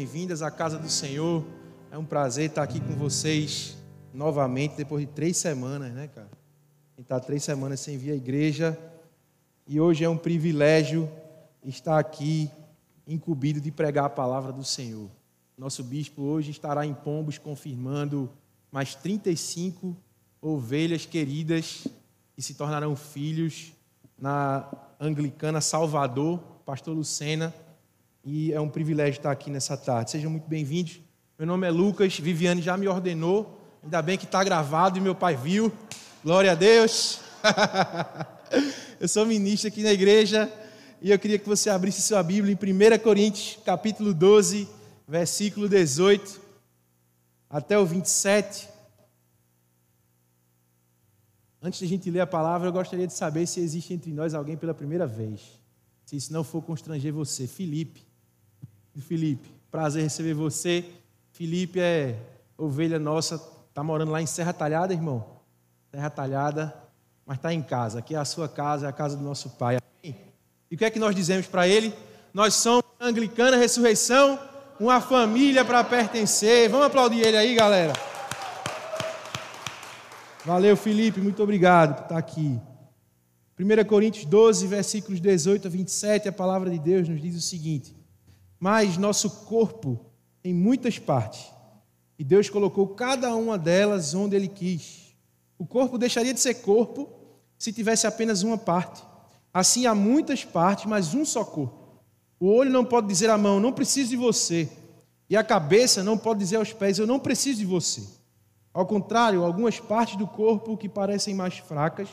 Bem-vindas à casa do Senhor. É um prazer estar aqui com vocês novamente, depois de três semanas, né, cara? A gente está três semanas sem vir à igreja e hoje é um privilégio estar aqui incumbido de pregar a palavra do Senhor. Nosso bispo hoje estará em Pombos confirmando mais 35 ovelhas queridas que se tornarão filhos na Anglicana Salvador, pastor Lucena, e é um privilégio estar aqui nessa tarde. Sejam muito bem-vindos. Meu nome é Lucas, Viviane já me ordenou, ainda bem que está gravado e meu pai viu. Glória a Deus. eu sou ministro aqui na igreja e eu queria que você abrisse sua Bíblia em 1 Coríntios, capítulo 12, versículo 18 até o 27. Antes de a gente ler a palavra, eu gostaria de saber se existe entre nós alguém pela primeira vez. Se isso não for constranger você, Felipe. Felipe, prazer receber você. Felipe é ovelha nossa, está morando lá em Serra Talhada, irmão. Serra Talhada, mas está em casa. Aqui é a sua casa, é a casa do nosso pai. E o que é que nós dizemos para ele? Nós somos Anglicana Ressurreição, uma família para pertencer. Vamos aplaudir ele aí, galera. Valeu, Felipe, muito obrigado por estar aqui. 1 Coríntios 12, versículos 18 a 27, a palavra de Deus nos diz o seguinte: Mas nosso corpo tem muitas partes, e Deus colocou cada uma delas onde Ele quis. O corpo deixaria de ser corpo se tivesse apenas uma parte. Assim há muitas partes, mas um só corpo. O olho não pode dizer à mão, não preciso de você. E a cabeça não pode dizer aos pés, eu não preciso de você. Ao contrário, algumas partes do corpo que parecem mais fracas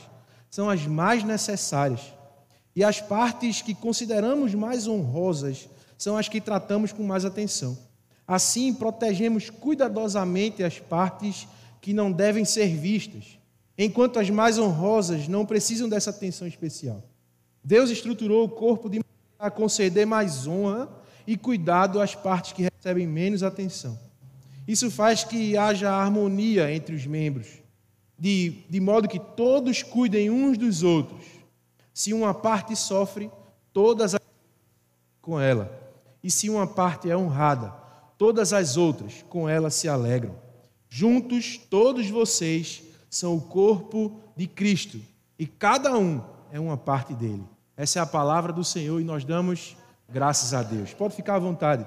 são as mais necessárias. E as partes que consideramos mais honrosas são as que tratamos com mais atenção. Assim, protegemos cuidadosamente as partes que não devem ser vistas, enquanto as mais honrosas não precisam dessa atenção especial. Deus estruturou o corpo de a conceder mais honra e cuidado às partes que recebem menos atenção. Isso faz que haja harmonia entre os membros, de, de modo que todos cuidem uns dos outros. Se uma parte sofre, todas as com ela. E se uma parte é honrada, todas as outras com ela se alegram. Juntos, todos vocês são o corpo de Cristo e cada um é uma parte dele. Essa é a palavra do Senhor e nós damos graças a Deus. Pode ficar à vontade.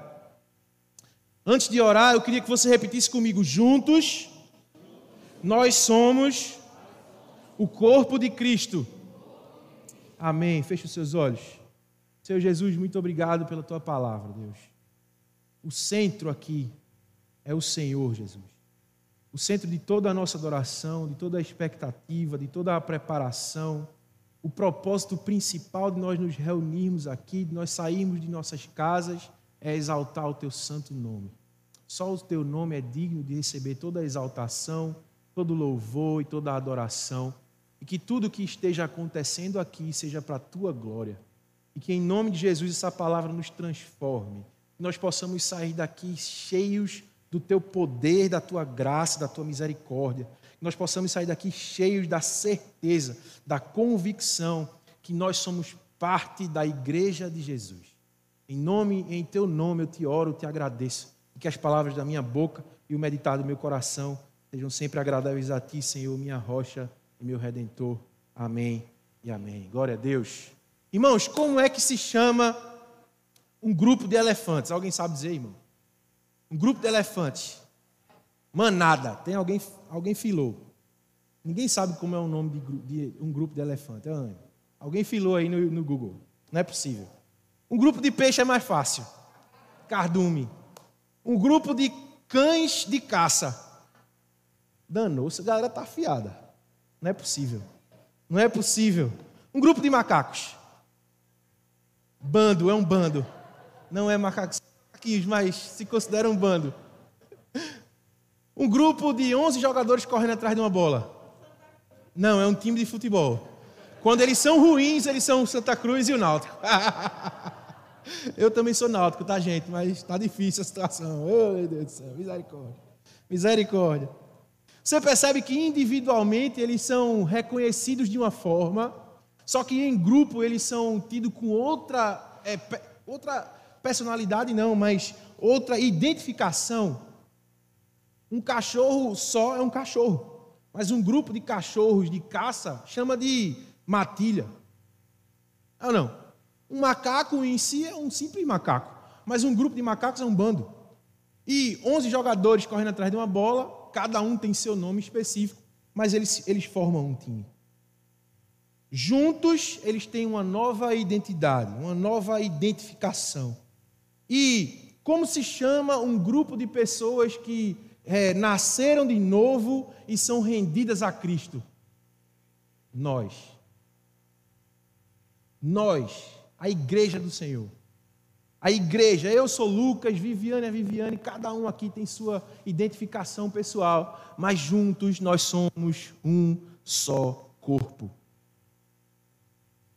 Antes de orar, eu queria que você repetisse comigo: juntos, nós somos o corpo de Cristo. Amém. Feche os seus olhos. Senhor Jesus, muito obrigado pela tua palavra, Deus. O centro aqui é o Senhor, Jesus. O centro de toda a nossa adoração, de toda a expectativa, de toda a preparação, o propósito principal de nós nos reunirmos aqui, de nós sairmos de nossas casas é exaltar o teu santo nome. Só o teu nome é digno de receber toda a exaltação, todo louvor e toda a adoração. E que tudo que esteja acontecendo aqui seja para a tua glória. E que em nome de Jesus essa palavra nos transforme. Que nós possamos sair daqui cheios do teu poder, da tua graça, da tua misericórdia. Que nós possamos sair daqui cheios da certeza, da convicção que nós somos parte da igreja de Jesus. Em nome, em teu nome eu te oro, eu te agradeço. E que as palavras da minha boca e o meditar do meu coração sejam sempre agradáveis a ti, Senhor, minha rocha e meu redentor. Amém e amém. Glória a Deus. Irmãos, como é que se chama um grupo de elefantes? Alguém sabe dizer, irmão? Um grupo de elefantes. Manada. Tem alguém, alguém filou. Ninguém sabe como é o nome de, de um grupo de elefantes. Alguém filou aí no, no Google. Não é possível. Um grupo de peixe é mais fácil. Cardume. Um grupo de cães de caça. Danou-se, a galera está afiada. Não é possível. Não é possível. Um grupo de macacos. Bando, é um bando. Não é macacos, mas se considera um bando. Um grupo de 11 jogadores correndo atrás de uma bola. Não, é um time de futebol. Quando eles são ruins, eles são o Santa Cruz e o Náutico. Eu também sou náutico, tá, gente? Mas está difícil a situação. Meu Deus do céu, misericórdia. Misericórdia. Você percebe que individualmente eles são reconhecidos de uma forma, só que em grupo eles são tidos com outra, é, outra personalidade não, mas outra identificação. Um cachorro só é um cachorro, mas um grupo de cachorros de caça chama de matilha. Ou não? Um macaco em si é um simples macaco, mas um grupo de macacos é um bando. E 11 jogadores correndo atrás de uma bola, cada um tem seu nome específico, mas eles, eles formam um time. Juntos, eles têm uma nova identidade, uma nova identificação. E como se chama um grupo de pessoas que é, nasceram de novo e são rendidas a Cristo? Nós. Nós, a igreja do Senhor. A igreja, eu sou Lucas, Viviane é Viviane, cada um aqui tem sua identificação pessoal, mas juntos nós somos um só corpo.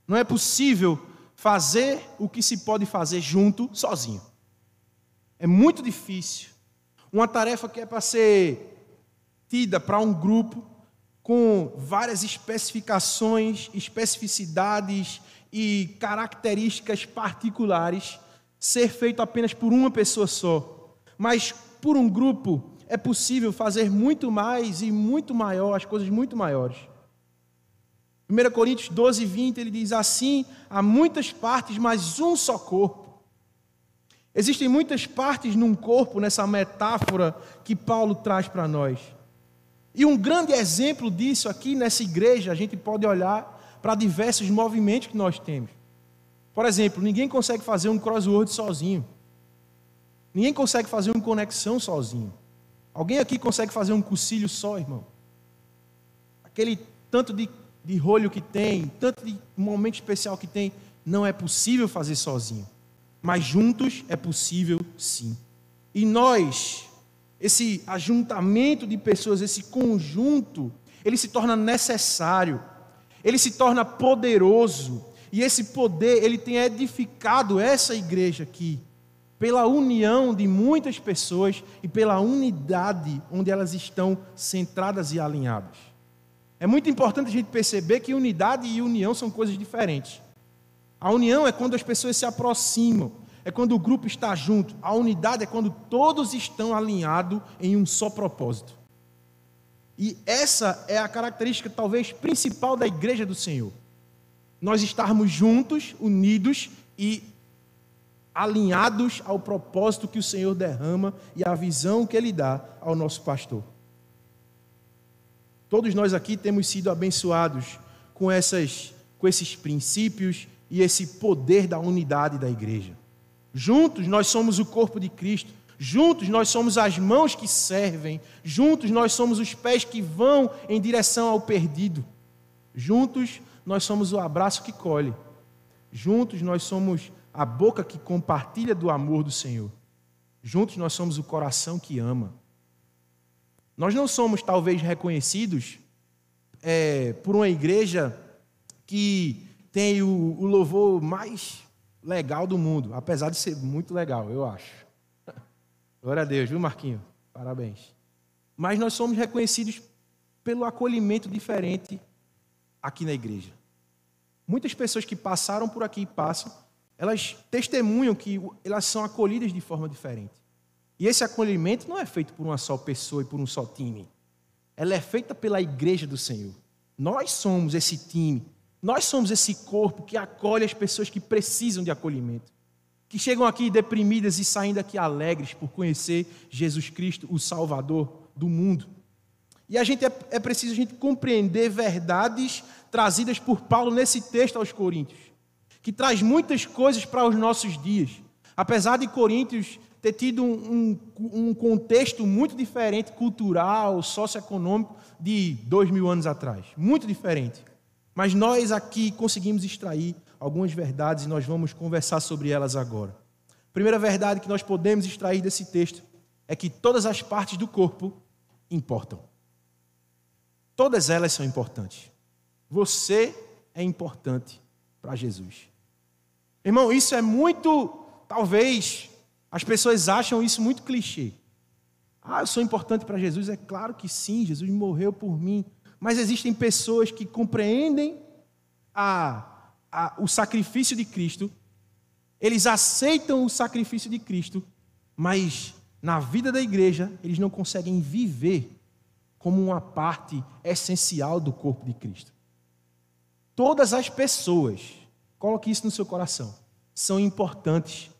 Não é possível fazer o que se pode fazer junto, sozinho. É muito difícil. Uma tarefa que é para ser tida para um grupo com várias especificações, especificidades e características particulares, ser feito apenas por uma pessoa só. Mas por um grupo é possível fazer muito mais e muito maior, as coisas muito maiores. 1 Coríntios 12, 20, ele diz assim: há muitas partes, mas um só corpo. Existem muitas partes num corpo, nessa metáfora que Paulo traz para nós. E um grande exemplo disso aqui nessa igreja, a gente pode olhar para diversos movimentos que nós temos. Por exemplo, ninguém consegue fazer um crossword sozinho. Ninguém consegue fazer uma conexão sozinho. Alguém aqui consegue fazer um cursilho só, irmão? Aquele tanto de de rolho que tem, tanto de momento especial que tem, não é possível fazer sozinho. Mas juntos é possível sim. E nós, esse ajuntamento de pessoas, esse conjunto, ele se torna necessário, ele se torna poderoso, e esse poder, ele tem edificado essa igreja aqui, pela união de muitas pessoas e pela unidade onde elas estão centradas e alinhadas. É muito importante a gente perceber que unidade e união são coisas diferentes. A união é quando as pessoas se aproximam, é quando o grupo está junto. A unidade é quando todos estão alinhados em um só propósito. E essa é a característica talvez principal da igreja do Senhor. Nós estarmos juntos, unidos e alinhados ao propósito que o Senhor derrama e à visão que ele dá ao nosso pastor. Todos nós aqui temos sido abençoados com, essas, com esses princípios e esse poder da unidade da igreja. Juntos nós somos o corpo de Cristo, juntos nós somos as mãos que servem, juntos nós somos os pés que vão em direção ao perdido, juntos nós somos o abraço que colhe, juntos nós somos a boca que compartilha do amor do Senhor, juntos nós somos o coração que ama. Nós não somos talvez reconhecidos é, por uma igreja que tem o, o louvor mais legal do mundo, apesar de ser muito legal, eu acho. Glória a Deus, viu, Marquinho? Parabéns. Mas nós somos reconhecidos pelo acolhimento diferente aqui na igreja. Muitas pessoas que passaram por aqui e passam, elas testemunham que elas são acolhidas de forma diferente. E esse acolhimento não é feito por uma só pessoa e por um só time. Ela é feita pela igreja do Senhor. Nós somos esse time. Nós somos esse corpo que acolhe as pessoas que precisam de acolhimento. Que chegam aqui deprimidas e saem daqui alegres por conhecer Jesus Cristo, o Salvador do mundo. E a gente é, é preciso a gente compreender verdades trazidas por Paulo nesse texto aos Coríntios, que traz muitas coisas para os nossos dias. Apesar de Coríntios ter tido um, um, contexto muito diferente, cultural, socioeconômico, de dois mil anos atrás. Muito diferente. Mas nós aqui conseguimos extrair algumas verdades e nós vamos conversar sobre elas agora. A primeira verdade que nós podemos extrair desse texto é que todas as partes do corpo importam. Todas elas são importantes. Você é importante para Jesus. Irmão, isso é muito, talvez, as pessoas acham isso muito clichê. Ah, eu sou importante para Jesus? É claro que sim, Jesus morreu por mim. Mas existem pessoas que compreendem a, a, o sacrifício de Cristo, Eles aceitam o sacrifício de Cristo, mas na vida da igreja eles não conseguem viver como uma parte essencial do corpo de Cristo. Todas as pessoas, coloque isso no seu coração, são importantes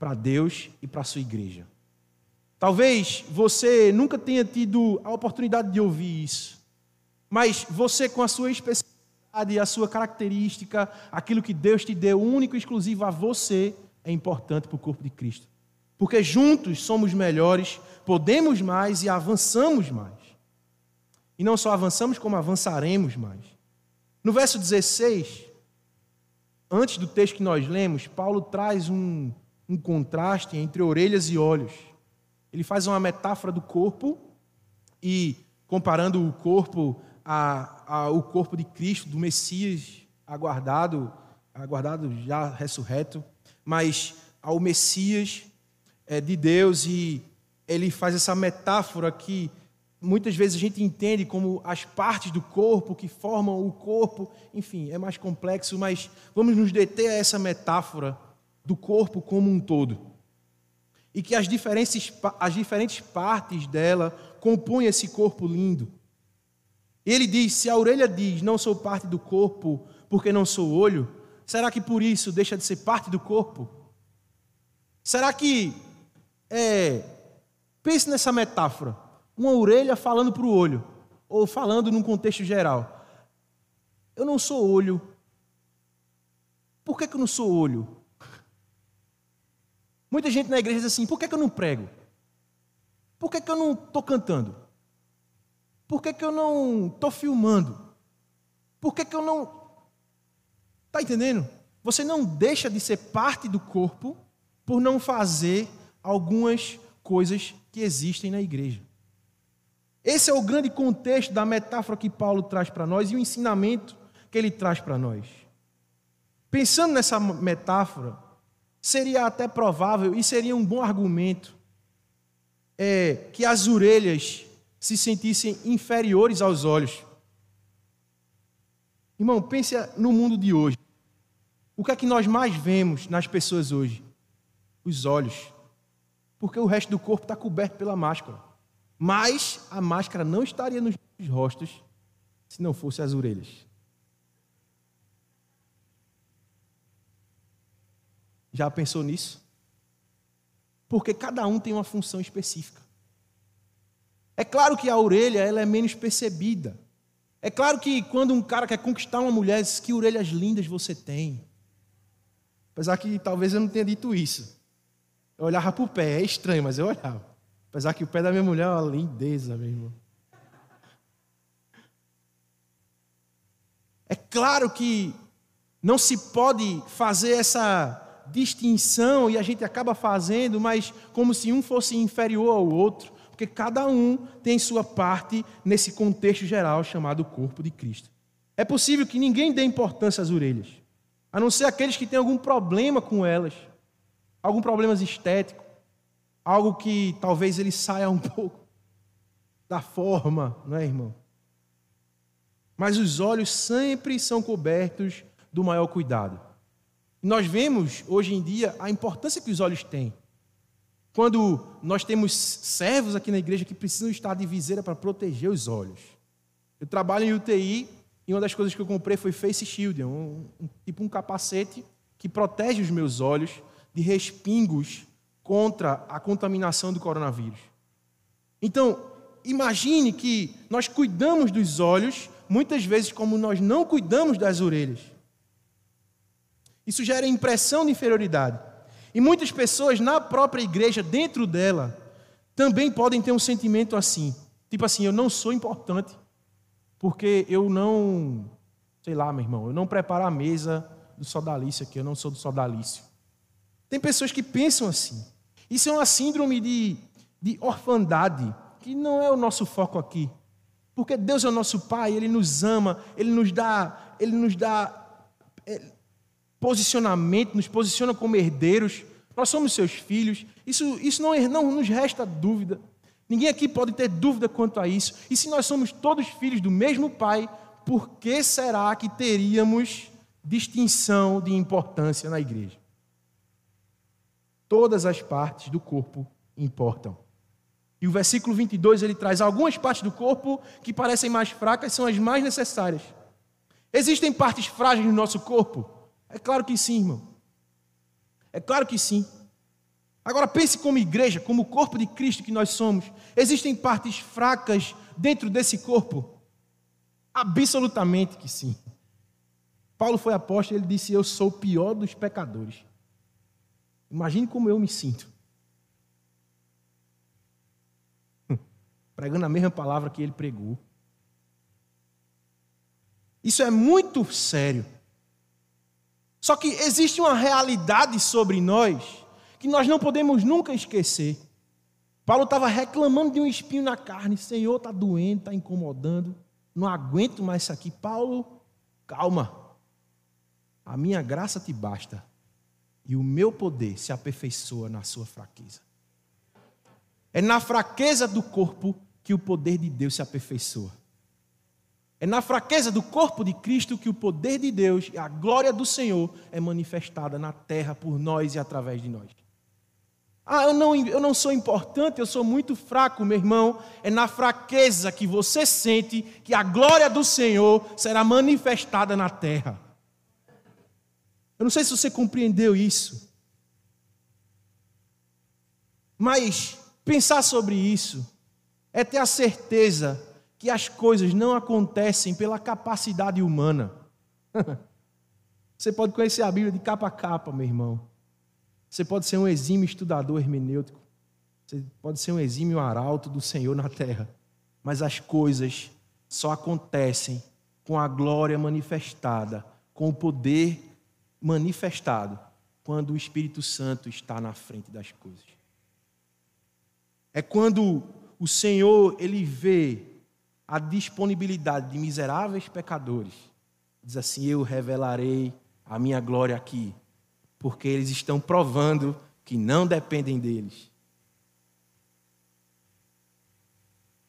para Deus e para a sua igreja. Talvez você nunca tenha tido a oportunidade de ouvir isso, mas você, com a sua especialidade, a sua característica, aquilo que Deus te deu único e exclusivo a você, é importante para o corpo de Cristo. Porque juntos somos melhores, podemos mais e avançamos mais. E não só avançamos, como avançaremos mais. No verso 16, antes do texto que nós lemos, Paulo traz um, um contraste entre orelhas e olhos. Ele faz uma metáfora do corpo e comparando o corpo ao corpo de Cristo, do Messias aguardado, aguardado já ressurreto, mas ao Messias é, de Deus e ele faz essa metáfora que muitas vezes a gente entende como as partes do corpo que formam o corpo, enfim, é mais complexo, mas vamos nos deter a essa metáfora do corpo como um todo. E que as diferentes, as diferentes partes dela compõem esse corpo lindo. Ele diz: se a orelha diz, não sou parte do corpo porque não sou olho, será que por isso deixa de ser parte do corpo? Será que. É, pense nessa metáfora uma orelha falando para o olho, ou falando num contexto geral. Eu não sou olho. Por que, que eu não sou olho? Muita gente na igreja diz assim: por que, que eu não prego? Por que, que eu não estou cantando? Por que, que eu não estou filmando? Por que, que eu não. Está entendendo? Você não deixa de ser parte do corpo por não fazer algumas coisas que existem na igreja. Esse é o grande contexto da metáfora que Paulo traz para nós e o ensinamento que ele traz para nós. Pensando nessa metáfora, seria até provável e seria um bom argumento é, que as orelhas se sentissem inferiores aos olhos. Irmão, pense no mundo de hoje. O que é que nós mais vemos nas pessoas hoje? Os olhos. Porque o resto do corpo está coberto pela máscara. Mas a máscara não estaria nos rostos se não fosse as orelhas. Já pensou nisso? Porque cada um tem uma função específica. É claro que a orelha ela é menos percebida. É claro que quando um cara quer conquistar uma mulher, diz que orelhas lindas você tem. Apesar que talvez eu não tenha dito isso. Eu olhava para o pé, é estranho, mas eu olhava. Apesar que o pé da minha mulher é uma lindeza, meu irmão. É claro que não se pode fazer essa distinção e a gente acaba fazendo, mas como se um fosse inferior ao outro, porque cada um tem sua parte nesse contexto geral chamado corpo de Cristo. É possível que ninguém dê importância às orelhas, a não ser aqueles que têm algum problema com elas, algum problema estético, algo que talvez ele saia um pouco da forma, não é, irmão? Mas os olhos sempre são cobertos do maior cuidado. Nós vemos hoje em dia a importância que os olhos têm. Quando nós temos servos aqui na igreja que precisam estar de viseira para proteger os olhos. Eu trabalho em UTI e uma das coisas que eu comprei foi Face Shield, um, um, tipo um capacete que protege os meus olhos de respingos contra a contaminação do coronavírus. Então, imagine que nós cuidamos dos olhos, muitas vezes como nós não cuidamos das orelhas. Isso gera impressão de inferioridade. E muitas pessoas na própria igreja, dentro dela, também podem ter um sentimento assim. Tipo assim, eu não sou importante, porque eu não, sei lá, meu irmão, eu não preparo a mesa do sodalício aqui, eu não sou do sodalício. Tem pessoas que pensam assim. Isso é uma síndrome de, de orfandade, que não é o nosso foco aqui. Porque Deus é o nosso Pai, Ele nos ama, Ele nos dá, Ele nos dá é, posicionamento, nos posiciona como herdeiros. Nós somos seus filhos. Isso, isso não, não nos resta dúvida. Ninguém aqui pode ter dúvida quanto a isso. E se nós somos todos filhos do mesmo Pai, por que será que teríamos distinção de importância na igreja? todas as partes do corpo importam. E o versículo 22 ele traz algumas partes do corpo que parecem mais fracas, são as mais necessárias. Existem partes frágeis no nosso corpo? É claro que sim, irmão. É claro que sim. Agora pense como igreja, como corpo de Cristo que nós somos. Existem partes fracas dentro desse corpo? Absolutamente que sim. Paulo foi apóstolo, ele disse: Eu sou o pior dos pecadores. Imagine como eu me sinto. Pregando a mesma palavra que ele pregou. Isso é muito sério. Só que existe uma realidade sobre nós que nós não podemos nunca esquecer. Paulo estava reclamando de um espinho na carne. Senhor, está doendo, está incomodando. Não aguento mais isso aqui. Paulo, calma. A minha graça te basta. E o meu poder se aperfeiçoa na sua fraqueza. É na fraqueza do corpo que o poder de Deus se aperfeiçoa. É na fraqueza do corpo de Cristo que o poder de Deus e a glória do Senhor é manifestada na terra por nós e através de nós. Ah, eu não, eu não sou importante, eu sou muito fraco, meu irmão. É na fraqueza que você sente que a glória do Senhor será manifestada na terra. Eu não sei se você compreendeu isso. Mas pensar sobre isso é ter a certeza que as coisas não acontecem pela capacidade humana. Você pode conhecer a Bíblia de capa a capa, meu irmão. Você pode ser um exímio estudador hermenêutico. Você pode ser um exímio arauto do Senhor na terra. Mas as coisas só acontecem com a glória manifestada, com o poder manifestado, quando o Espírito Santo está na frente das coisas. É quando o Senhor ele vê a disponibilidade de miseráveis pecadores. Diz assim: Eu revelarei a minha glória aqui porque eles estão provando que não dependem deles.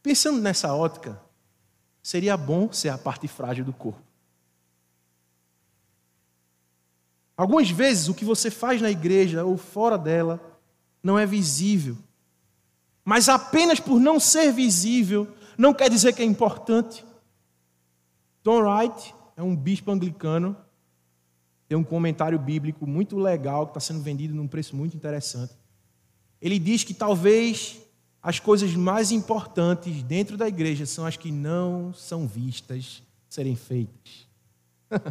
Pensando nessa ótica, seria bom ser a parte frágil do corpo. Algumas vezes o que você faz na igreja ou fora dela não é visível. Mas apenas por não ser visível, não quer dizer que é importante. Tom Wright é um bispo anglicano tem um comentário bíblico muito legal que está sendo vendido num preço muito interessante. Ele diz que talvez as coisas mais importantes dentro da igreja são as que não são vistas serem feitas.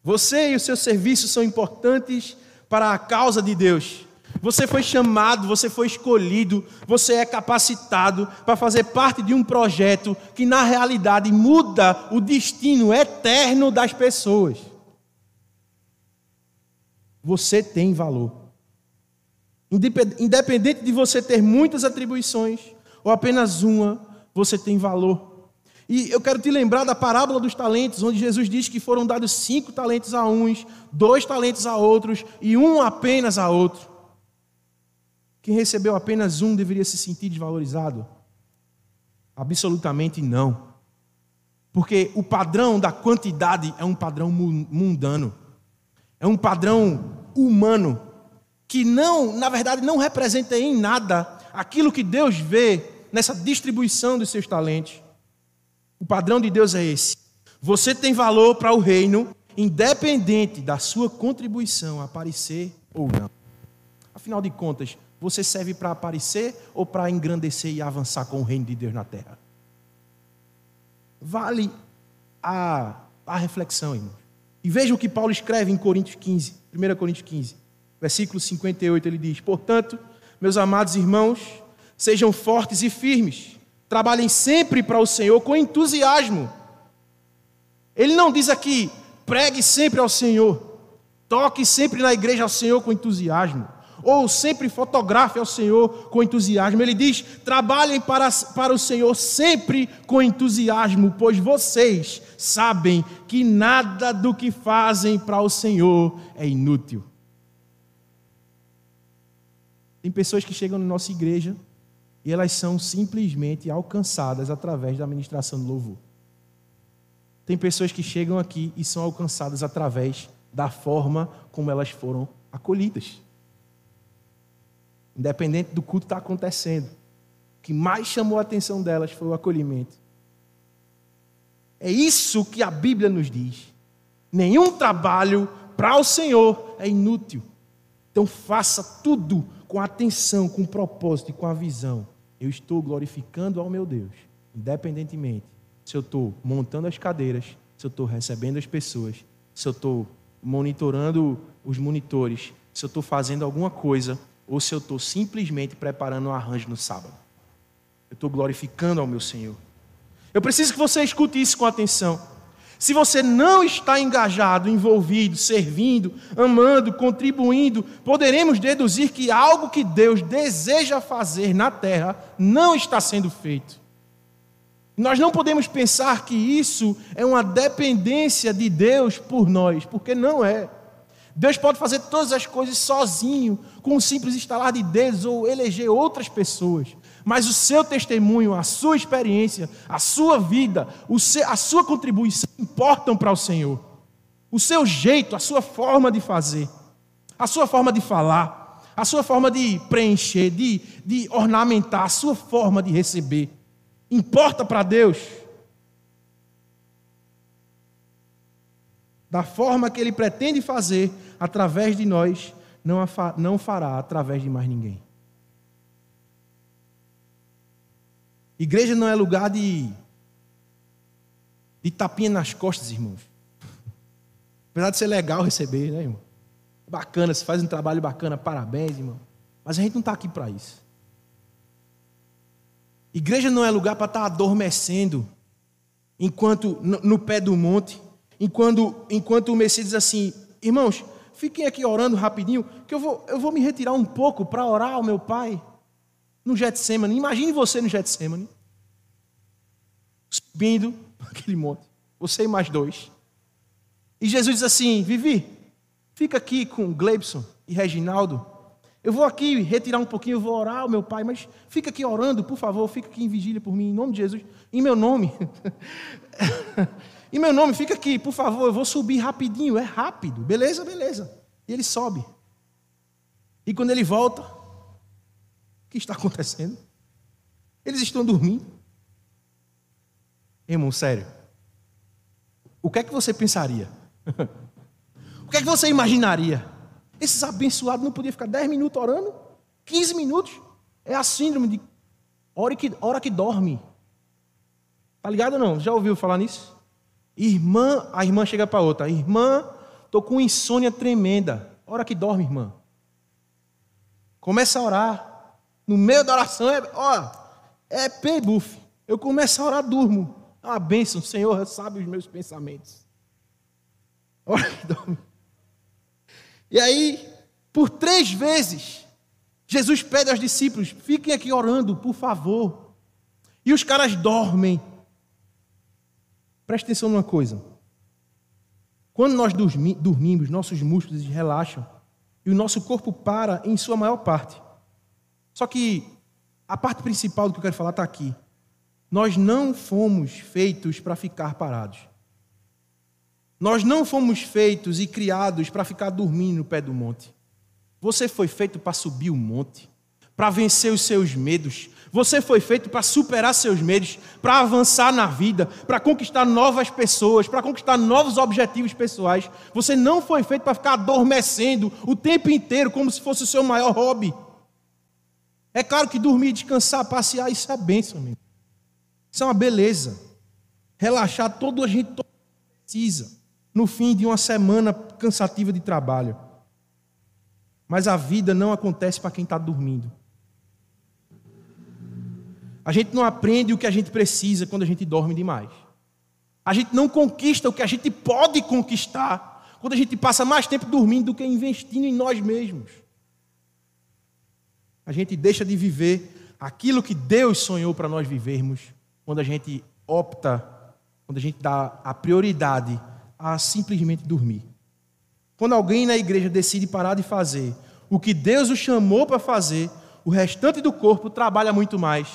Você e o seu serviço são importantes para a causa de Deus. Você foi chamado, você foi escolhido, você é capacitado para fazer parte de um projeto que, na realidade, muda o destino eterno das pessoas. Você tem valor. Independente de você ter muitas atribuições ou apenas uma, você tem valor. E eu quero te lembrar da parábola dos talentos, onde Jesus diz que foram dados cinco talentos a uns, dois talentos a outros e um apenas a outro. Quem recebeu apenas um deveria se sentir desvalorizado? Absolutamente não. Porque o padrão da quantidade é um padrão mundano. É um padrão humano que não, na verdade, não representa em nada aquilo que Deus vê nessa distribuição dos seus talentos. O padrão de Deus é esse. Você tem valor para o reino, independente da sua contribuição aparecer ou não. Afinal de contas, você serve para aparecer ou para engrandecer e avançar com o reino de Deus na terra? Vale a, a reflexão, irmão. E veja o que Paulo escreve em Coríntios 15, 1 Coríntios 15, versículo 58, ele diz: Portanto, meus amados irmãos, sejam fortes e firmes, trabalhem sempre para o Senhor com entusiasmo. Ele não diz aqui, pregue sempre ao Senhor, toque sempre na igreja ao Senhor com entusiasmo ou sempre fotografe ao Senhor com entusiasmo. Ele diz: trabalhem para, para o Senhor sempre com entusiasmo, pois vocês sabem que nada do que fazem para o Senhor é inútil. Tem pessoas que chegam na nossa igreja e elas são simplesmente alcançadas através da ministração do louvor. Tem pessoas que chegam aqui e são alcançadas através da forma como elas foram acolhidas. Independente do culto estar tá acontecendo. O que mais chamou a atenção delas foi o acolhimento. É isso que a Bíblia nos diz. Nenhum trabalho para o Senhor é inútil. Então faça tudo com atenção, com propósito e com a visão. Eu estou glorificando ao meu Deus, independentemente se eu estou montando as cadeiras, se eu estou recebendo as pessoas, se eu estou monitorando os monitores, se eu estou fazendo alguma coisa ou se eu estou simplesmente preparando um arranjo no sábado. Eu estou glorificando ao meu Senhor. Eu preciso que você escute isso com atenção. Se você não está engajado, envolvido, servindo, amando, contribuindo, poderemos deduzir que algo que Deus deseja fazer na terra não está sendo feito. Nós não podemos pensar que isso é uma dependência de Deus por nós, porque não é. Deus pode fazer todas as coisas sozinho, com um simples estalar de dedos ou eleger outras pessoas. Mas o seu testemunho, a sua experiência, a sua vida, a sua contribuição importam para o Senhor. O seu jeito, a sua forma de fazer, a sua forma de falar, a sua forma de preencher, de, de ornamentar, a sua forma de receber, importa para Deus. Da forma que Ele pretende fazer através de nós, não, não fará através de mais ninguém. Igreja não é lugar de, de tapinha nas costas, irmãos. Apesar de ser legal receber, né, irmão? Bacana, você faz um trabalho bacana, parabéns, irmão. Mas a gente não está aqui para isso. Igreja não é lugar para estar tá adormecendo enquanto no, no pé do monte, enquanto, enquanto o Messias diz assim, irmãos, fiquem aqui orando rapidinho, que eu vou, eu vou me retirar um pouco para orar ao meu pai no Getsemane. Imagine você no Getsemane, subindo aquele monte, você e mais dois. E Jesus diz assim: Vivi, fica aqui com Gleibson e Reginaldo. Eu vou aqui retirar um pouquinho, eu vou orar ao meu pai, mas fica aqui orando, por favor, fica aqui em vigília por mim, em nome de Jesus, em meu nome. em meu nome, fica aqui, por favor, eu vou subir rapidinho, é rápido, beleza, beleza. E ele sobe. E quando ele volta, o que está acontecendo? Eles estão dormindo. Irmão, sério. O que é que você pensaria? o que é que você imaginaria? Esses abençoados não podiam ficar 10 minutos orando? 15 minutos? É a síndrome de hora que, hora que dorme. Tá ligado ou não? Já ouviu falar nisso? Irmã, a irmã chega para outra. Irmã, tô com insônia tremenda. Hora que dorme, irmã. Começa a orar. No meio da oração, é, ó, é pay-buff. Eu começo a orar, durmo. É uma bênção, o Senhor sabe os meus pensamentos. Ora que dorme. E aí, por três vezes, Jesus pede aos discípulos: fiquem aqui orando, por favor. E os caras dormem. Preste atenção numa coisa. Quando nós dormimos, nossos músculos relaxam e o nosso corpo para em sua maior parte. Só que a parte principal do que eu quero falar está aqui. Nós não fomos feitos para ficar parados. Nós não fomos feitos e criados para ficar dormindo no pé do monte. Você foi feito para subir o monte, para vencer os seus medos. Você foi feito para superar seus medos, para avançar na vida, para conquistar novas pessoas, para conquistar novos objetivos pessoais. Você não foi feito para ficar adormecendo o tempo inteiro como se fosse o seu maior hobby. É claro que dormir, descansar, passear, isso é bênção, amigo. Isso é uma beleza. Relaxar, todo a gente precisa no fim de uma semana cansativa de trabalho. Mas a vida não acontece para quem está dormindo. A gente não aprende o que a gente precisa quando a gente dorme demais. A gente não conquista o que a gente pode conquistar quando a gente passa mais tempo dormindo do que investindo em nós mesmos a gente deixa de viver aquilo que Deus sonhou para nós vivermos, quando a gente opta, quando a gente dá a prioridade a simplesmente dormir. Quando alguém na igreja decide parar de fazer o que Deus o chamou para fazer, o restante do corpo trabalha muito mais.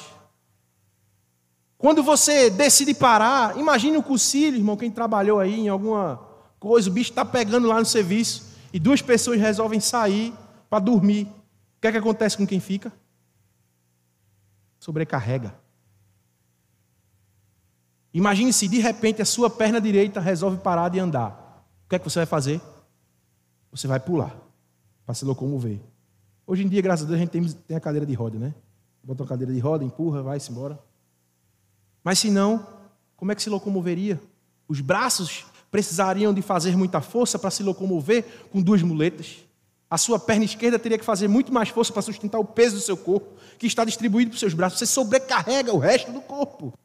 Quando você decide parar, imagine o cursilho, irmão, quem trabalhou aí em alguma coisa, o bicho está pegando lá no serviço, e duas pessoas resolvem sair para dormir. O que é que acontece com quem fica? Sobrecarrega. Imagine se de repente a sua perna direita resolve parar de andar. O que é que você vai fazer? Você vai pular para se locomover. Hoje em dia, graças a Deus, a gente tem, tem a cadeira de roda, né? Bota uma cadeira de roda, empurra, vai-se embora. Mas se não, como é que se locomoveria? Os braços precisariam de fazer muita força para se locomover com duas muletas. A sua perna esquerda teria que fazer muito mais força para sustentar o peso do seu corpo, que está distribuído para os seus braços. Você sobrecarrega o resto do corpo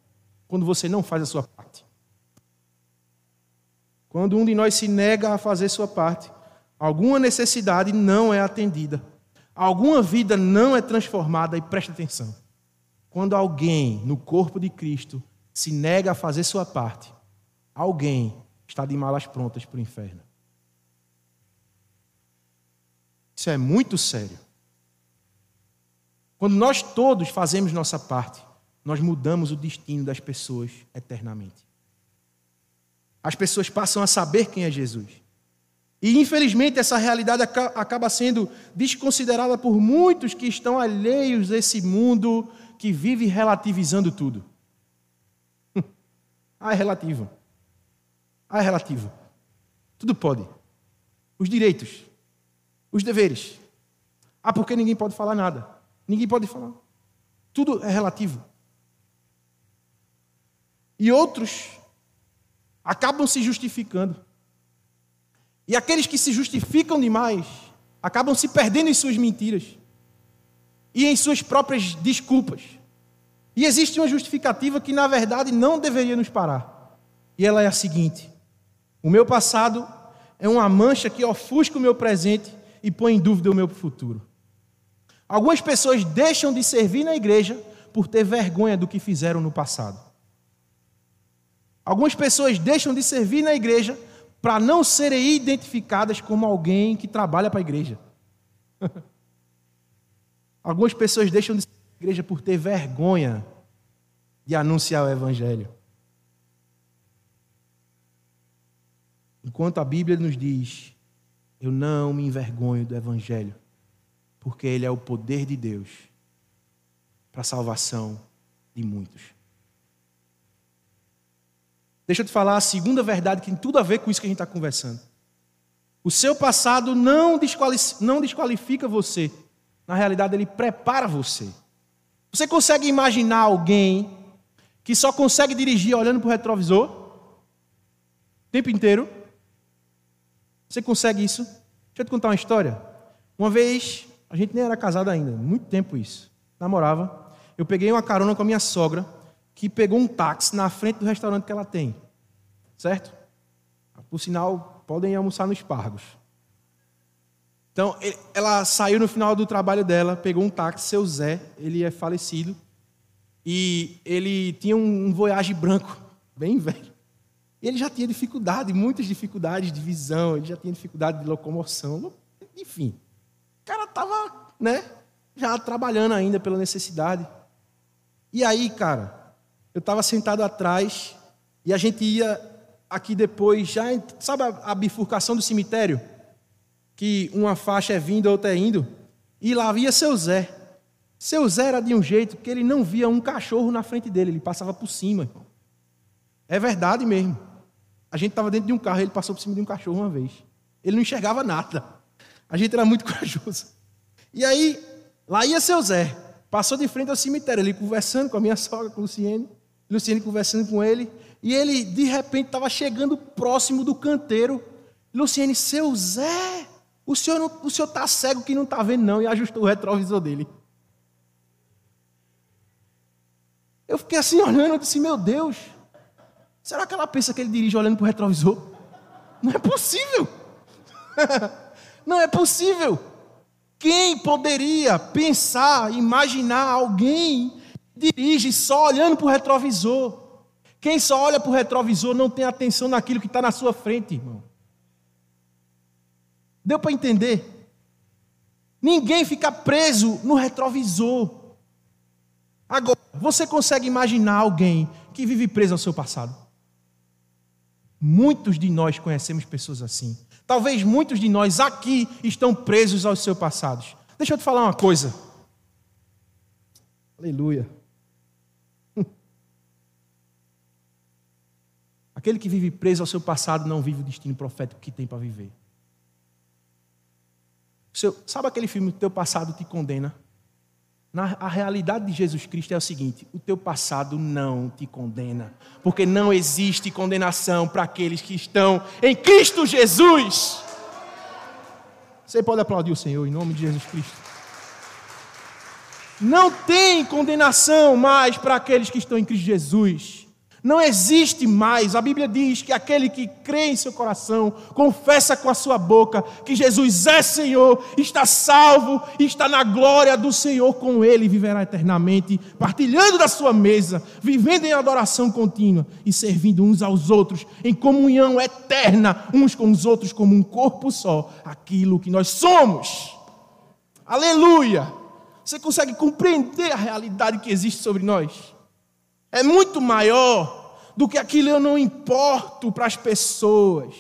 quando você não faz a sua parte. Quando um de nós se nega a fazer sua parte, alguma necessidade não é atendida, alguma vida não é transformada, e preste atenção. Quando alguém no corpo de Cristo se nega a fazer sua parte, alguém está de malas prontas para o inferno. Isso é muito sério. Quando nós todos fazemos nossa parte, nós mudamos o destino das pessoas eternamente. As pessoas passam a saber quem é Jesus. E infelizmente essa realidade acaba sendo desconsiderada por muitos que estão alheios a esse mundo que vive relativizando tudo. ah, é relativo. Ah, é relativo. Tudo pode. Os direitos, os deveres. Ah, porque ninguém pode falar nada. Ninguém pode falar. Tudo é relativo. E outros acabam se justificando. E aqueles que se justificam demais acabam se perdendo em suas mentiras e em suas próprias desculpas. E existe uma justificativa que, na verdade, não deveria nos parar. E ela é a seguinte: o meu passado é uma mancha que ofusca o meu presente e põe em dúvida o meu futuro. Algumas pessoas deixam de servir na igreja por ter vergonha do que fizeram no passado. Algumas pessoas deixam de servir na igreja para não serem identificadas como alguém que trabalha para a igreja. Algumas pessoas deixam de na igreja por ter vergonha de anunciar o evangelho. Enquanto a Bíblia nos diz: Eu não me envergonho do Evangelho, porque ele é o poder de Deus para a salvação de muitos. Deixa eu te falar a segunda verdade que tem tudo a ver com isso que a gente está conversando. O seu passado não desqualifica, não desqualifica você. Na realidade, ele prepara você. Você consegue imaginar alguém que só consegue dirigir olhando para o retrovisor? O tempo inteiro? Você consegue isso? Deixa eu te contar uma história. Uma vez, a gente nem era casado ainda, muito tempo isso. Namorava. Eu peguei uma carona com a minha sogra, que pegou um táxi na frente do restaurante que ela tem. Certo? Por sinal, podem almoçar nos Pargos. Então, ela saiu no final do trabalho dela, pegou um táxi, seu Zé, ele é falecido, e ele tinha um Voyage branco, bem velho. Ele já tinha dificuldade, muitas dificuldades de visão, ele já tinha dificuldade de locomoção, enfim. O cara estava, né, já trabalhando ainda pela necessidade. E aí, cara, eu estava sentado atrás e a gente ia aqui depois, já, sabe a, a bifurcação do cemitério? Que uma faixa é vindo, outra é indo. E lá via seu Zé. Seu Zé era de um jeito que ele não via um cachorro na frente dele, ele passava por cima. É verdade mesmo. A gente estava dentro de um carro, ele passou por cima de um cachorro uma vez. Ele não enxergava nada. A gente era muito corajoso. E aí, lá ia seu Zé. Passou de frente ao cemitério, ele conversando com a minha sogra, com o Luciene. Luciene conversando com ele. E ele, de repente, estava chegando próximo do canteiro. Luciene, seu Zé, o senhor está cego que não está vendo, não. E ajustou o retrovisor dele. Eu fiquei assim olhando, eu disse, meu Deus. Será que ela pensa que ele dirige olhando para o retrovisor? Não é possível. Não é possível. Quem poderia pensar, imaginar alguém dirige só olhando para o retrovisor? Quem só olha para o retrovisor não tem atenção naquilo que está na sua frente, irmão. Deu para entender? Ninguém fica preso no retrovisor. Agora, você consegue imaginar alguém que vive preso ao seu passado? Muitos de nós conhecemos pessoas assim. Talvez muitos de nós aqui estão presos aos seus passados. Deixa eu te falar uma coisa. Aleluia. Aquele que vive preso ao seu passado não vive o destino profético que tem para viver. Seu, sabe aquele filme O Teu Passado Te Condena? Na, a realidade de Jesus Cristo é o seguinte: o teu passado não te condena, porque não existe condenação para aqueles que estão em Cristo Jesus. Você pode aplaudir o Senhor em nome de Jesus Cristo. Não tem condenação mais para aqueles que estão em Cristo Jesus. Não existe mais. A Bíblia diz que aquele que crê em seu coração, confessa com a sua boca que Jesus é Senhor, está salvo está na glória do Senhor com ele viverá eternamente, partilhando da sua mesa, vivendo em adoração contínua e servindo uns aos outros em comunhão eterna, uns com os outros como um corpo só, aquilo que nós somos. Aleluia! Você consegue compreender a realidade que existe sobre nós? É muito maior do que aquilo eu não importo para as pessoas.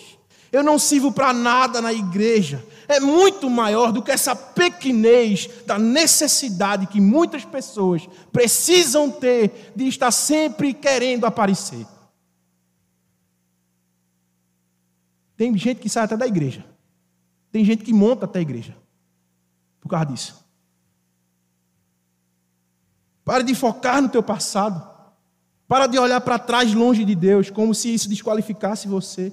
Eu não sirvo para nada na igreja. É muito maior do que essa pequenez da necessidade que muitas pessoas precisam ter de estar sempre querendo aparecer. Tem gente que sai até da igreja. Tem gente que monta até a igreja. Por causa disso. Pare de focar no teu passado. Para de olhar para trás longe de Deus, como se isso desqualificasse você.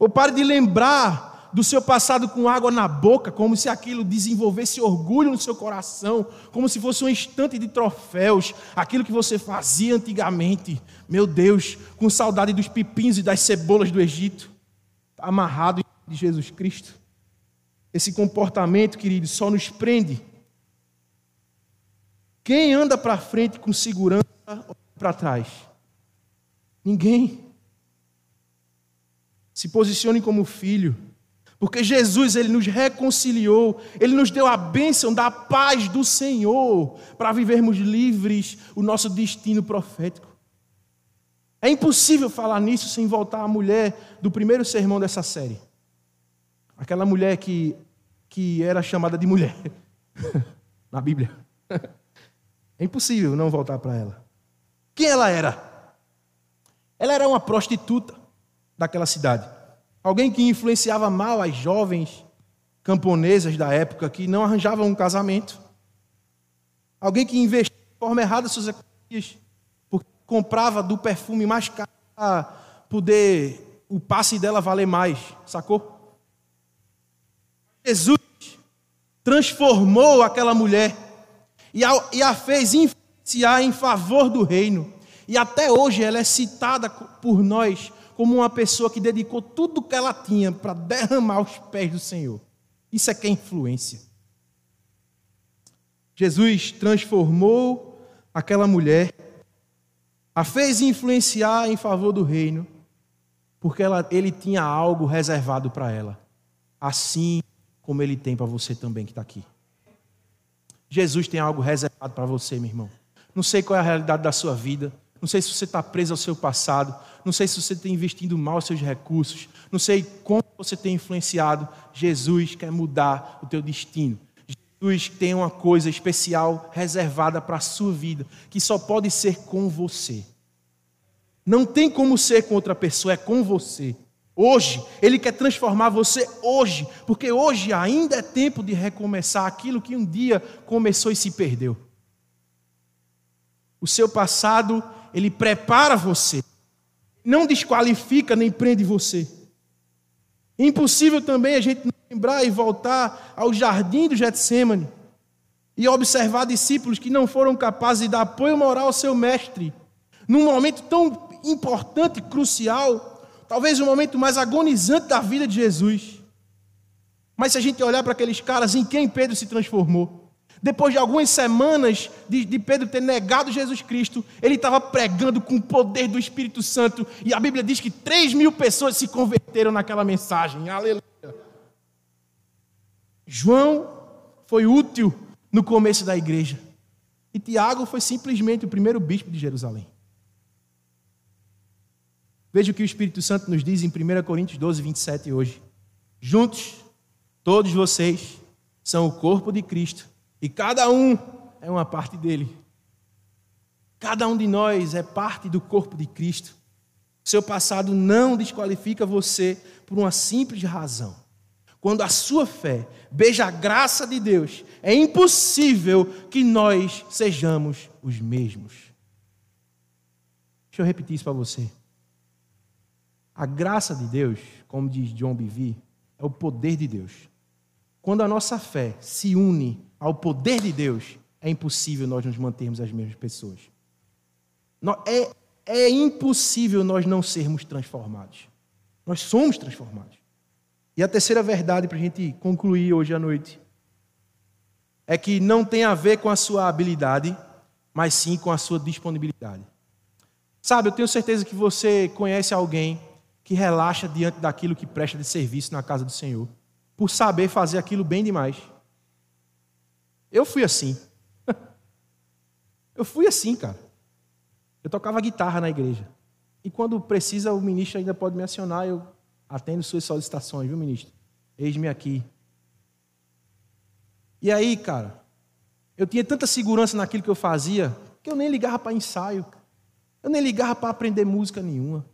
Ou pare de lembrar do seu passado com água na boca, como se aquilo desenvolvesse orgulho no seu coração, como se fosse um instante de troféus, aquilo que você fazia antigamente. Meu Deus, com saudade dos pepins e das cebolas do Egito. Está amarrado de Jesus Cristo. Esse comportamento, querido, só nos prende. Quem anda para frente com segurança para trás? Ninguém. Se posicione como filho, porque Jesus ele nos reconciliou, ele nos deu a bênção da paz do Senhor para vivermos livres o nosso destino profético. É impossível falar nisso sem voltar à mulher do primeiro sermão dessa série. Aquela mulher que, que era chamada de mulher na Bíblia. É impossível não voltar para ela. Quem ela era? Ela era uma prostituta daquela cidade. Alguém que influenciava mal as jovens camponesas da época que não arranjavam um casamento. Alguém que investia de forma errada suas economias, porque comprava do perfume mais caro para poder o passe dela valer mais, sacou? Jesus transformou aquela mulher e a, e a fez influenciar em favor do reino. E até hoje ela é citada por nós como uma pessoa que dedicou tudo que ela tinha para derramar aos pés do Senhor. Isso é que é influência. Jesus transformou aquela mulher, a fez influenciar em favor do reino, porque ela, ele tinha algo reservado para ela, assim como ele tem para você também que está aqui. Jesus tem algo reservado para você, meu irmão. Não sei qual é a realidade da sua vida. Não sei se você está preso ao seu passado. Não sei se você tem investido mal os seus recursos. Não sei como você tem influenciado. Jesus quer mudar o teu destino. Jesus tem uma coisa especial reservada para a sua vida, que só pode ser com você. Não tem como ser com outra pessoa, é com você. Hoje, Ele quer transformar você hoje, porque hoje ainda é tempo de recomeçar aquilo que um dia começou e se perdeu. O seu passado, ele prepara você, não desqualifica nem prende você. Impossível também a gente lembrar e voltar ao jardim do Getsemane e observar discípulos que não foram capazes de dar apoio moral ao seu mestre, num momento tão importante, crucial, talvez o momento mais agonizante da vida de Jesus. Mas se a gente olhar para aqueles caras, em quem Pedro se transformou? Depois de algumas semanas de, de, Pedro ter negado Jesus Cristo, ele estava pregando com o poder do Espírito Santo. E a Bíblia diz que 3 mil pessoas se converteram naquela mensagem. Aleluia. João foi útil no começo da igreja. E Tiago foi simplesmente o primeiro bispo de Jerusalém. Veja o que o Espírito Santo nos diz em 1 Coríntios 12, 27 hoje. Juntos, todos vocês são o corpo de Cristo e cada um é uma parte dele. Cada um de nós é parte do corpo de Cristo. Seu passado não desqualifica você por uma simples razão. Quando a sua fé beija a graça de Deus, é impossível que nós sejamos os mesmos. Deixa eu repetir isso para você. A graça de Deus, como diz John Bevere, é o poder de Deus. Quando a nossa fé se une ao poder de Deus, é impossível nós nos mantermos as mesmas pessoas. É, é impossível nós não sermos transformados. Nós somos transformados. E a terceira verdade, para a gente concluir hoje à noite, é que não tem a ver com a sua habilidade, mas sim com a sua disponibilidade. Sabe, eu tenho certeza que você conhece alguém que relaxa diante daquilo que presta de serviço na casa do Senhor, por saber fazer aquilo bem demais. Eu fui assim. Eu fui assim, cara. Eu tocava guitarra na igreja. E quando precisa, o ministro ainda pode me acionar, eu atendo suas solicitações, viu, ministro? Eis-me aqui. E aí, cara, eu tinha tanta segurança naquilo que eu fazia, que eu nem ligava para ensaio. Eu nem ligava para aprender música nenhuma.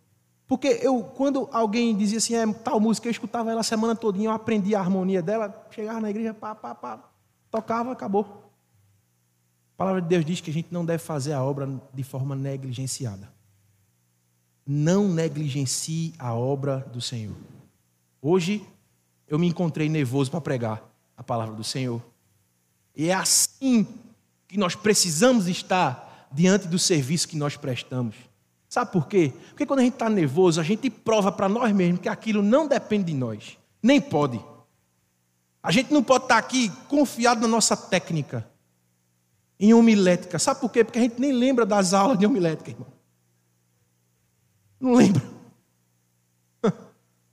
Porque eu, quando alguém dizia assim, é tal música, eu escutava ela a semana todinha, eu aprendia a harmonia dela, chegava na igreja, pá, pá, pá, tocava, acabou. A palavra de Deus diz que a gente não deve fazer a obra de forma negligenciada. Não negligencie a obra do Senhor. Hoje eu me encontrei nervoso para pregar a palavra do Senhor. E é assim que nós precisamos estar diante do serviço que nós prestamos. Sabe por quê? Porque quando a gente está nervoso, a gente prova para nós mesmos que aquilo não depende de nós. Nem pode. A gente não pode estar aqui confiado na nossa técnica em homilética. Sabe por quê? Porque a gente nem lembra das aulas de homilética, irmão. Não lembra.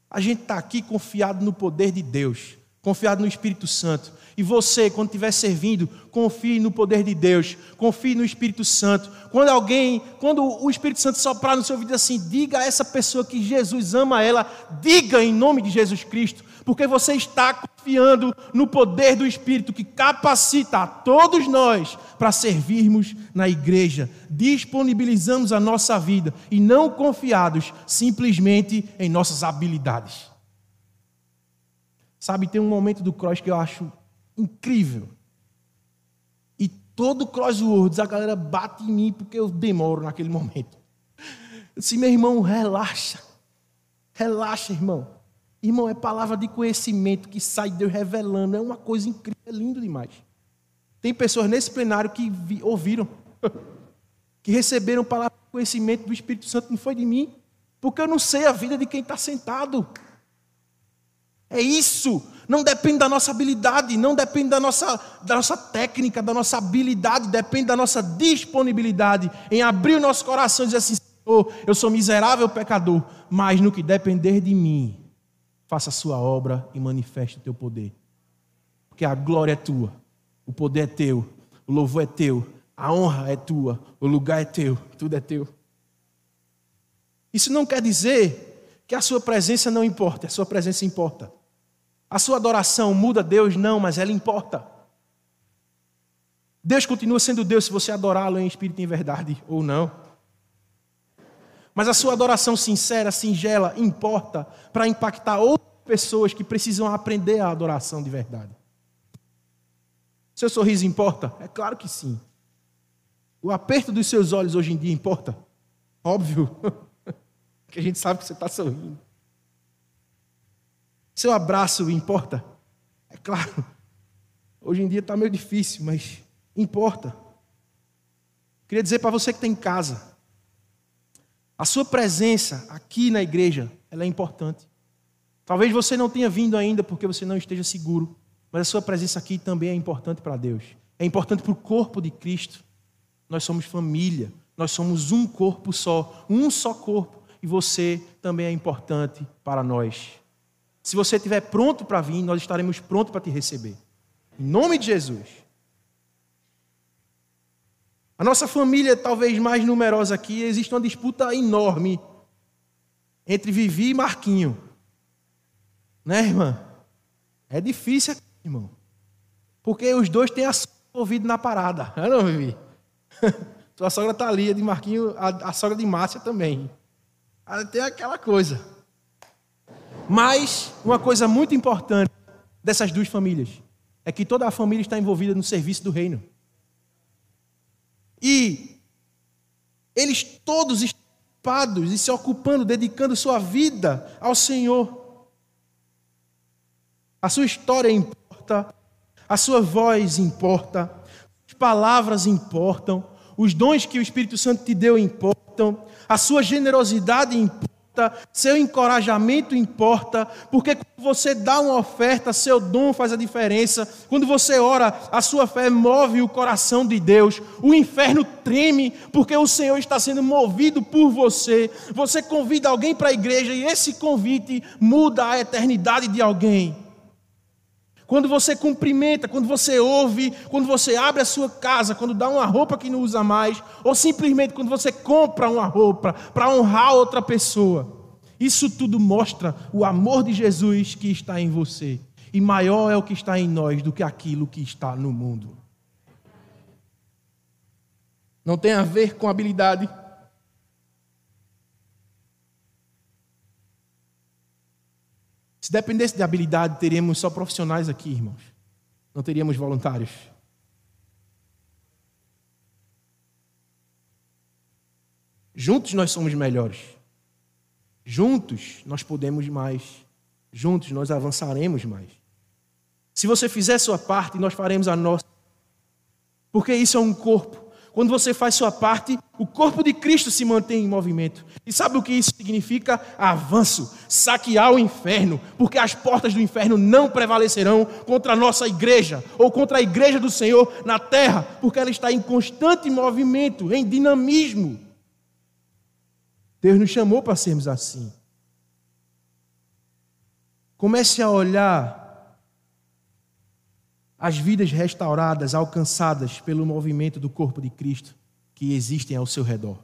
A gente está aqui confiado no poder de Deus, confiado no Espírito Santo. E você, quando estiver servindo, confie no poder de Deus, confie no Espírito Santo. Quando alguém, quando o Espírito Santo soprar no seu ouvido assim, diga a essa pessoa que Jesus ama ela, diga em nome de Jesus Cristo, porque você está confiando no poder do Espírito que capacita a todos nós para servirmos na igreja. Disponibilizamos a nossa vida e não confiados simplesmente em nossas habilidades. Sabe, tem um momento do cross que eu acho incrível. E todo crosswords a galera bate em mim porque eu demoro naquele momento. Eu disse, meu irmão, relaxa. Relaxa, irmão. Irmão, é palavra de conhecimento que sai de Deus revelando. É uma coisa incrível, é lindo demais. Tem pessoas nesse plenário que vi, ouviram, que receberam palavra de conhecimento do Espírito Santo, não foi de mim, porque eu não sei a vida de quem está sentado. É isso. Não depende da nossa habilidade, não depende da nossa, da nossa técnica, da nossa habilidade, depende da nossa disponibilidade em abrir o nosso coração e dizer assim: Senhor, eu sou miserável pecador, mas no que depender de mim, faça a sua obra e manifeste o teu poder. Porque a glória é tua, o poder é teu, o louvor é teu, a honra é tua, o lugar é teu, tudo é teu. Isso não quer dizer que a sua presença não importa, a sua presença importa. A sua adoração muda Deus? Não, mas ela importa. Deus continua sendo Deus se você adorá-lo em espírito e em verdade ou não. Mas a sua adoração sincera, singela, importa para impactar outras pessoas que precisam aprender a adoração de verdade. Seu sorriso importa? É claro que sim. O aperto dos seus olhos hoje em dia importa? Óbvio. que a gente sabe que você está sorrindo. Seu abraço importa? É claro. Hoje em dia está meio difícil, mas importa. Queria dizer para você que está em casa, a sua presença aqui na igreja, ela é importante. Talvez você não tenha vindo ainda porque você não esteja seguro, mas a sua presença aqui também é importante para Deus. É importante para o corpo de Cristo. Nós somos família, nós somos um corpo só, um só corpo, e você também é importante para nós. Se você estiver pronto para vir, nós estaremos prontos para te receber. Em nome de Jesus. A nossa família, talvez mais numerosa aqui, existe uma disputa enorme entre Vivi e Marquinho. Né, irmã? É difícil, irmão. Porque os dois têm a ouvido na parada. Eu não, Vivi? Sua sogra está ali, a de Marquinho, a, a sogra de Márcia também. Tem aquela coisa. Mas uma coisa muito importante dessas duas famílias é que toda a família está envolvida no serviço do reino. E eles todos estão ocupados e se ocupando, dedicando sua vida ao Senhor. A sua história importa, a sua voz importa, as palavras importam, os dons que o Espírito Santo te deu importam, a sua generosidade importa seu encorajamento importa, porque quando você dá uma oferta, seu dom faz a diferença. Quando você ora, a sua fé move o coração de Deus. O inferno treme, porque o Senhor está sendo movido por você. Você convida alguém para a igreja e esse convite muda a eternidade de alguém. Quando você cumprimenta, quando você ouve, quando você abre a sua casa, quando dá uma roupa que não usa mais, ou simplesmente quando você compra uma roupa para honrar outra pessoa. Isso tudo mostra o amor de Jesus que está em você. E maior é o que está em nós do que aquilo que está no mundo. Não tem a ver com habilidade, Se dependesse de habilidade, teríamos só profissionais aqui, irmãos. Não teríamos voluntários. Juntos nós somos melhores. Juntos nós podemos mais. Juntos nós avançaremos mais. Se você fizer sua parte, nós faremos a nossa. Porque isso é um corpo. Quando você faz sua parte, o corpo de Cristo se mantém em movimento. E sabe o que isso significa? Avanço, saquear o inferno, porque as portas do inferno não prevalecerão contra a nossa igreja ou contra a igreja do Senhor na terra, porque ela está em constante movimento, em dinamismo. Deus nos chamou para sermos assim. Comece a olhar as vidas restauradas, alcançadas pelo movimento do corpo de Cristo que existem ao seu redor.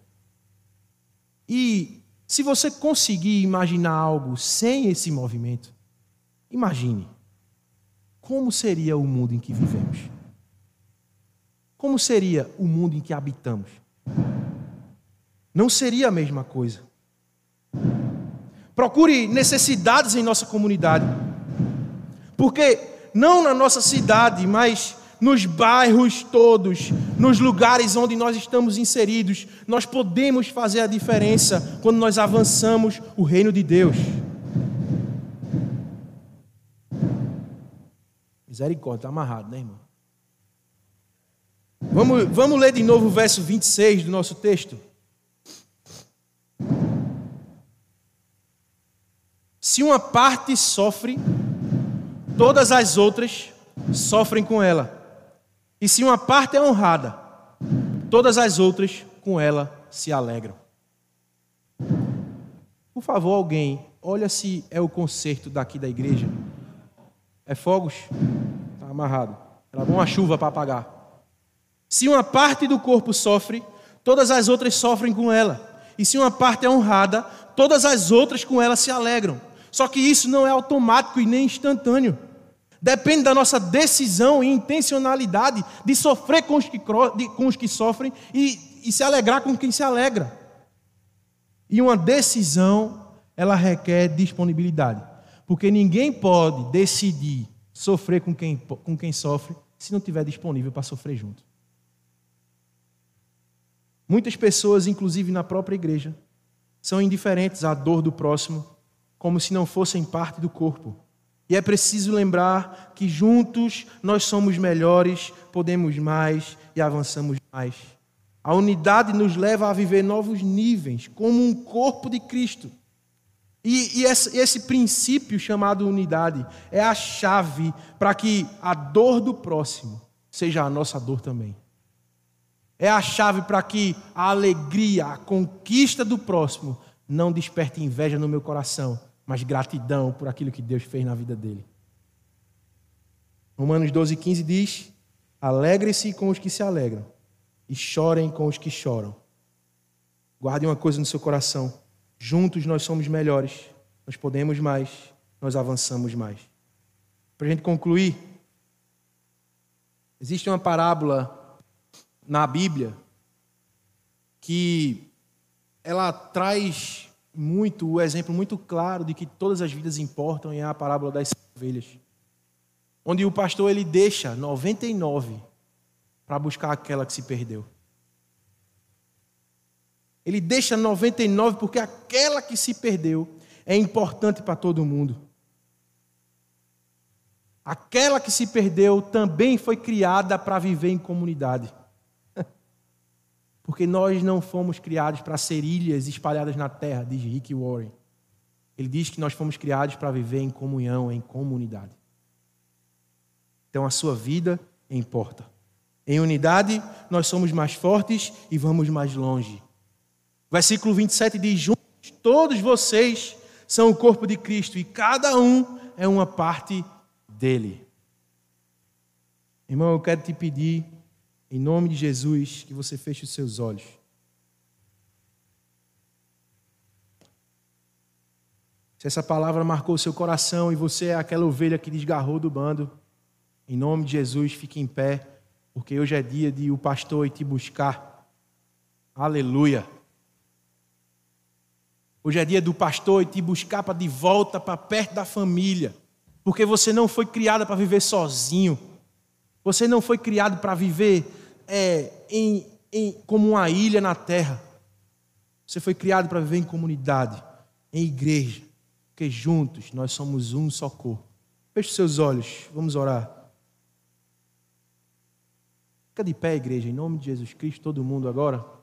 E se você conseguir imaginar algo sem esse movimento, imagine como seria o mundo em que vivemos. Como seria o mundo em que habitamos? Não seria a mesma coisa. Procure necessidades em nossa comunidade. Porque não na nossa cidade, mas nos bairros todos, nos lugares onde nós estamos inseridos, nós podemos fazer a diferença quando nós avançamos o reino de Deus. Misericórdia, está amarrado, né, irmão? Vamos, vamos ler de novo o verso 26 do nosso texto. Se uma parte sofre, todas as outras sofrem com ela. E se uma parte é honrada, todas as outras com ela se alegram. Por favor, alguém, olha se é o conserto daqui da igreja. É fogos? Está amarrado. Era bom a chuva para apagar. Se uma parte do corpo sofre, todas as outras sofrem com ela. E se uma parte é honrada, todas as outras com ela se alegram. Só que isso não é automático e nem instantâneo. Depende da nossa decisão e intencionalidade de sofrer com os que, com os que sofrem e, e se alegrar com quem se alegra. E uma decisão, ela requer disponibilidade. Porque ninguém pode decidir sofrer com quem, com quem sofre se não estiver disponível para sofrer junto. Muitas pessoas, inclusive na própria igreja, são indiferentes à dor do próximo, como se não fossem parte do corpo. E é preciso lembrar que juntos nós somos melhores, podemos mais e avançamos mais. A unidade nos leva a viver novos níveis, como um corpo de Cristo. E, e esse, esse princípio chamado unidade é a chave para que a dor do próximo seja a nossa dor também. É a chave para que a alegria, a conquista do próximo não desperte inveja no meu coração, mas gratidão por aquilo que Deus fez na vida dele. Romanos 12, 15 diz: Alegre-se com os que se alegram e chorem com os que choram. Guarde uma coisa no seu coração: juntos nós somos melhores, nós podemos mais nós avançamos mais. Para a gente concluir, existe uma parábola na Bíblia que ela traz muito o exemplo muito claro de que todas as vidas importam é a parábola das ovelhas. Onde o pastor ele deixa 99 para buscar aquela que se perdeu. Ele deixa 99 porque aquela que se perdeu é importante para todo mundo. Aquela que se perdeu também foi criada para viver em comunidade. Porque nós não fomos criados para ser ilhas espalhadas na terra, diz Rick Warren. Ele diz que nós fomos criados para viver em comunhão, em comunidade. Então a sua vida importa. Em unidade, nós somos mais fortes e vamos mais longe. Versículo 27 diz: Juntos, todos vocês são o corpo de Cristo e cada um é uma parte dele. Irmão, eu quero te pedir, em nome de Jesus, que você feche os seus olhos. Se essa palavra marcou o seu coração e você é aquela ovelha que desgarrou do bando, em nome de Jesus, fique em pé, porque hoje é dia de o pastor ir te buscar. Aleluia. Hoje é dia do pastor ir te buscar para de volta para perto da família, porque você não foi criada para viver sozinho. Você não foi criado para viver é, em, em, como uma ilha na terra. Você foi criado para viver em comunidade, em igreja, porque juntos nós somos um só corpo. Feche seus olhos, vamos orar. Fica de pé, igreja, em nome de Jesus Cristo, todo mundo agora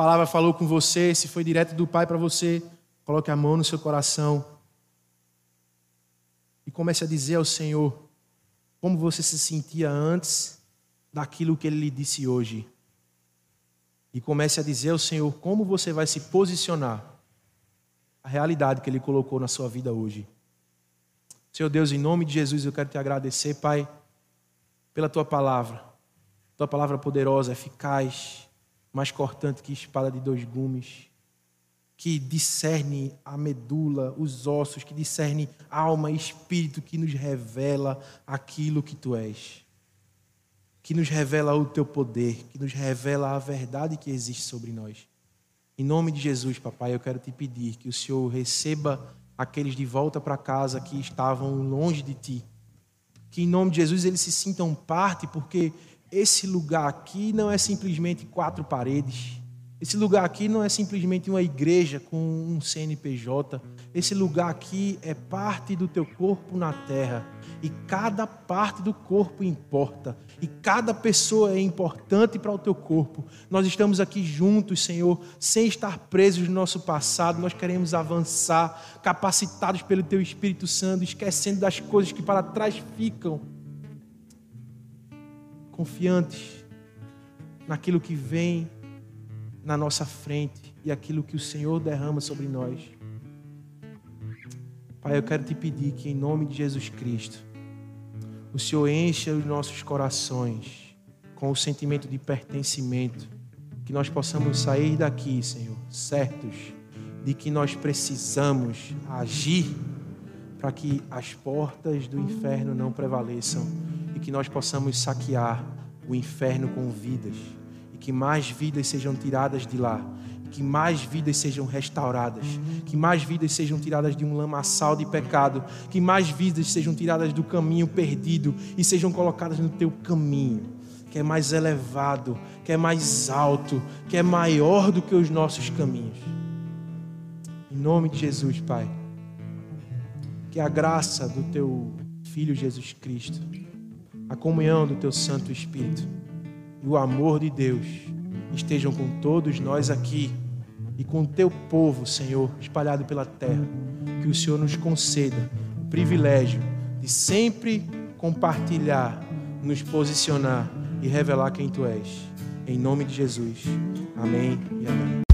palavra falou com você, se foi direto do Pai para você, coloque a mão no seu coração e comece a dizer ao Senhor como você se sentia antes daquilo que Ele lhe disse hoje. E comece a dizer ao Senhor como você vai se posicionar a realidade que Ele colocou na sua vida hoje. Senhor Deus, em nome de Jesus, eu quero te agradecer, Pai, pela tua palavra. Tua palavra poderosa, eficaz, mais cortante que espada de dois gumes, que discerne a medula, os ossos, que discerne alma e espírito, que nos revela aquilo que tu és, que nos revela o teu poder, que nos revela a verdade que existe sobre nós. Em nome de Jesus, papai, eu quero te pedir que o Senhor receba aqueles de volta para casa que estavam longe de ti. Que em nome de Jesus eles se sintam parte, porque esse lugar aqui não é simplesmente quatro paredes. Esse lugar aqui não é simplesmente uma igreja com um CNPJ. Esse lugar aqui é parte do teu corpo na terra. E cada parte do corpo importa. E cada pessoa é importante para o teu corpo. Nós estamos aqui juntos, Senhor, sem estar presos no nosso passado. Nós queremos avançar, capacitados pelo teu Espírito Santo, esquecendo das coisas que para trás ficam confiantes naquilo que vem na nossa frente e aquilo que o Senhor derrama sobre nós. Pai, eu quero te pedir que, em nome de Jesus Cristo, o Senhor encha os nossos corações com o sentimento de pertencimento, que nós possamos sair daqui, Senhor, certos de que nós precisamos agir para que as portas do inferno não prevaleçam e que nós possamos saquear o inferno com vidas e que mais vidas sejam tiradas de lá, que mais vidas sejam restauradas, que mais vidas sejam tiradas de um lamaçal de pecado, que mais vidas sejam tiradas do caminho perdido e sejam colocadas no teu caminho, que é mais elevado, que é mais alto, que é maior do que os nossos caminhos. Em nome de Jesus, Pai, que a graça do teu Filho Jesus Cristo a comunhão do teu Santo Espírito e o amor de Deus estejam com todos nós aqui e com o teu povo, Senhor, espalhado pela terra. Que o Senhor nos conceda o privilégio de sempre compartilhar, nos posicionar e revelar quem tu és. Em nome de Jesus. Amém e amém.